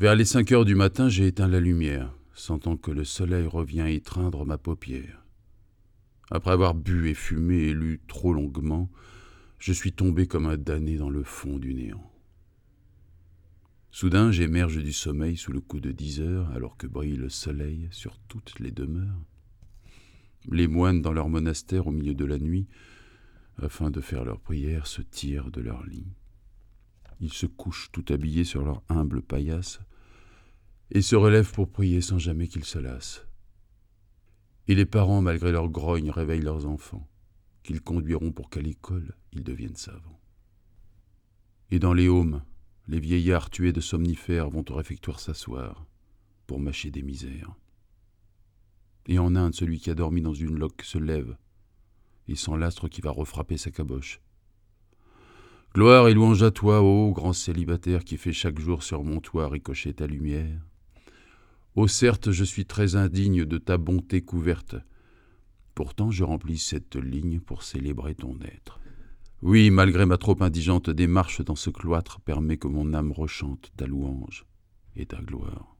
Vers les cinq heures du matin, j'ai éteint la lumière, sentant que le soleil revient étreindre ma paupière. Après avoir bu et fumé et lu trop longuement, je suis tombé comme un damné dans le fond du néant. Soudain, j'émerge du sommeil sous le coup de dix heures, alors que brille le soleil sur toutes les demeures. Les moines dans leur monastère au milieu de la nuit, afin de faire leur prière, se tirent de leur lit. Ils se couchent tout habillés sur leur humble paillasse et se relèvent pour prier sans jamais qu'ils se lassent. Et les parents, malgré leur grogne, réveillent leurs enfants, qu'ils conduiront pour qu'à l'école ils deviennent savants. Et dans les haumes, les vieillards tués de somnifères vont au réfectoire s'asseoir pour mâcher des misères. Et en Inde, celui qui a dormi dans une loque se lève et sent l'astre qui va refrapper sa caboche. Gloire et louange à toi, ô grand célibataire qui fait chaque jour sur mon toit ricocher ta lumière. Ô certes, je suis très indigne de ta bonté couverte. Pourtant, je remplis cette ligne pour célébrer ton être. Oui, malgré ma trop indigente démarche dans ce cloître, permet que mon âme rechante ta louange et ta gloire.